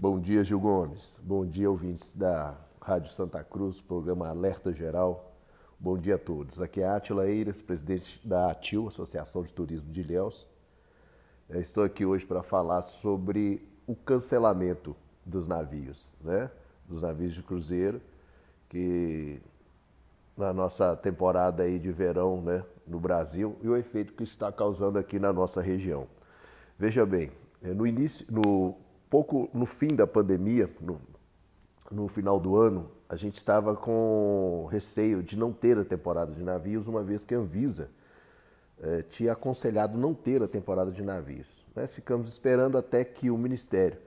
Bom dia, Gil Gomes. Bom dia, ouvintes da Rádio Santa Cruz, programa Alerta Geral. Bom dia a todos. Aqui é Átila Eiras, presidente da ATIL, Associação de Turismo de Ilhéus. Estou aqui hoje para falar sobre o cancelamento dos navios, né? Dos navios de cruzeiro, que na nossa temporada aí de verão, né, no Brasil, e o efeito que está causando aqui na nossa região. Veja bem, é, no início, no pouco no fim da pandemia, no, no final do ano, a gente estava com receio de não ter a temporada de navios, uma vez que a Anvisa eh, tinha aconselhado não ter a temporada de navios. Ficamos esperando até que o Ministério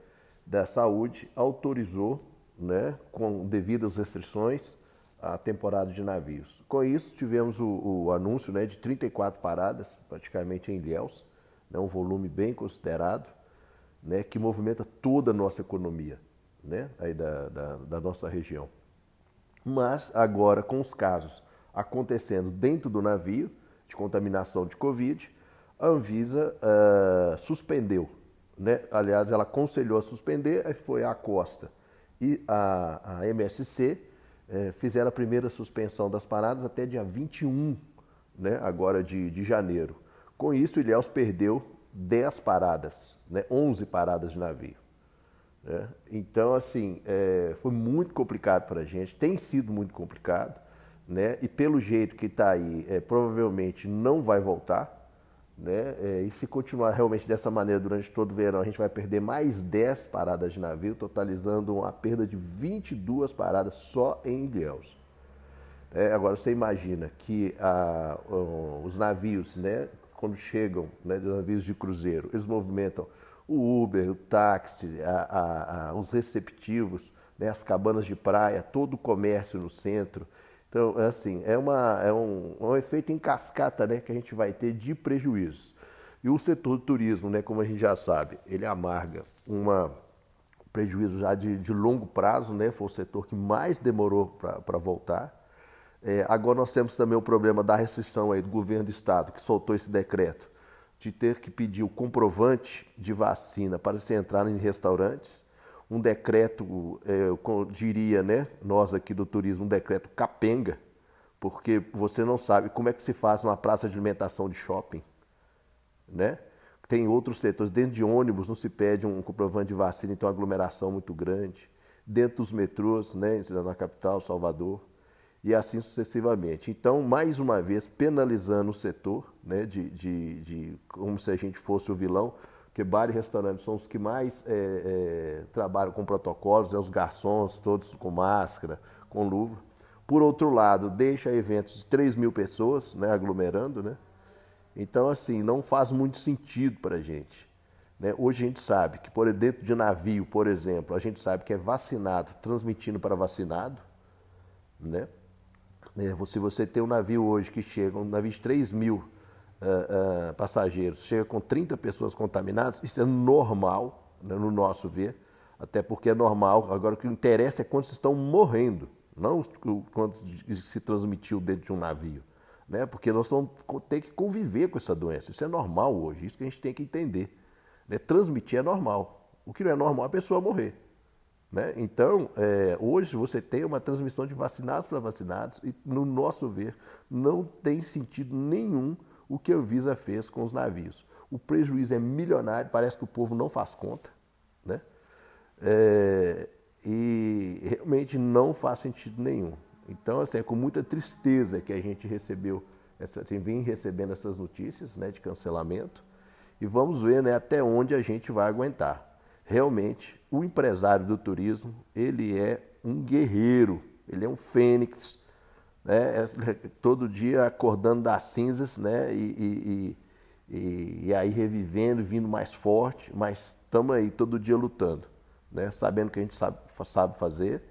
da Saúde autorizou, né, com devidas restrições, a temporada de navios. Com isso, tivemos o, o anúncio né, de 34 paradas, praticamente em Ilhéus, né, um volume bem considerado, né, que movimenta toda a nossa economia né, aí da, da, da nossa região. Mas agora, com os casos acontecendo dentro do navio de contaminação de Covid, a Anvisa uh, suspendeu. Né? Aliás, ela aconselhou a suspender, aí foi a Costa e a, a MSC eh, fizeram a primeira suspensão das paradas até dia 21, né? agora de, de janeiro. Com isso, Ilhéus perdeu 10 paradas, né? 11 paradas de navio. Né? Então, assim, é, foi muito complicado para a gente, tem sido muito complicado, né? e pelo jeito que está aí, é, provavelmente não vai voltar. Né? É, e se continuar realmente dessa maneira durante todo o verão, a gente vai perder mais 10 paradas de navio, totalizando uma perda de 22 paradas só em Ilhéus. É, agora, você imagina que a, os navios, né, quando chegam, né, os navios de cruzeiro, eles movimentam o Uber, o táxi, a, a, a, os receptivos, né, as cabanas de praia, todo o comércio no centro. Então, assim, é, uma, é um, é um efeito em cascata né, que a gente vai ter de prejuízos. E o setor do turismo, né, como a gente já sabe, ele amarga uma prejuízo já de, de longo prazo, né, foi o setor que mais demorou para voltar. É, agora nós temos também o problema da restrição aí do governo do estado, que soltou esse decreto de ter que pedir o comprovante de vacina para se entrar em restaurantes, um decreto, é, eu diria, né, nós aqui do turismo, um decreto capenga, porque você não sabe como é que se faz uma praça de alimentação de shopping, né? Tem outros setores, dentro de ônibus não se pede um comprovante de vacina, então aglomeração muito grande. Dentro dos metrôs, né, na capital, Salvador, e assim sucessivamente. Então, mais uma vez, penalizando o setor, né, de, de, de como se a gente fosse o vilão, porque bar e restaurante são os que mais é, é, trabalham com protocolos, é os garçons, todos com máscara, com luva. Por outro lado, deixa eventos de 3 mil pessoas né, aglomerando, né? Então, assim, não faz muito sentido para a gente. Né? Hoje a gente sabe que por dentro de navio, por exemplo, a gente sabe que é vacinado transmitindo para vacinado, né? Né? Se você tem um navio hoje que chega, um navio de 3 mil uh, uh, passageiros, chega com 30 pessoas contaminadas, isso é normal, né, no nosso ver, até porque é normal. Agora, o que interessa é quantos estão morrendo, não quantos se transmitiu dentro de um navio. Né? Porque nós vamos ter que conviver com essa doença. Isso é normal hoje, isso que a gente tem que entender. Né? Transmitir é normal. O que não é normal é a pessoa morrer. Né? Então, é, hoje você tem uma transmissão de vacinados para vacinados e, no nosso ver, não tem sentido nenhum o que a Anvisa fez com os navios. O prejuízo é milionário, parece que o povo não faz conta, né? É, e realmente não faz sentido nenhum. Então, assim, é com muita tristeza que a gente recebeu, essa, vem recebendo essas notícias né, de cancelamento e vamos ver né, até onde a gente vai aguentar realmente o empresário do turismo ele é um guerreiro, ele é um fênix, né? É, todo dia acordando das cinzas, né? E, e, e, e aí revivendo, vindo mais forte, mas estamos aí todo dia lutando, né? Sabendo que a gente sabe, sabe fazer,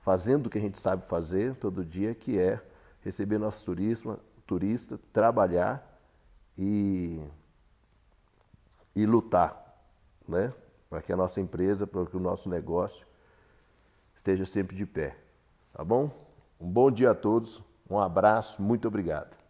fazendo o que a gente sabe fazer todo dia, que é receber nosso turismo, turista, trabalhar e, e lutar, né? Para que a nossa empresa, para que o nosso negócio esteja sempre de pé. Tá bom? Um bom dia a todos, um abraço, muito obrigado.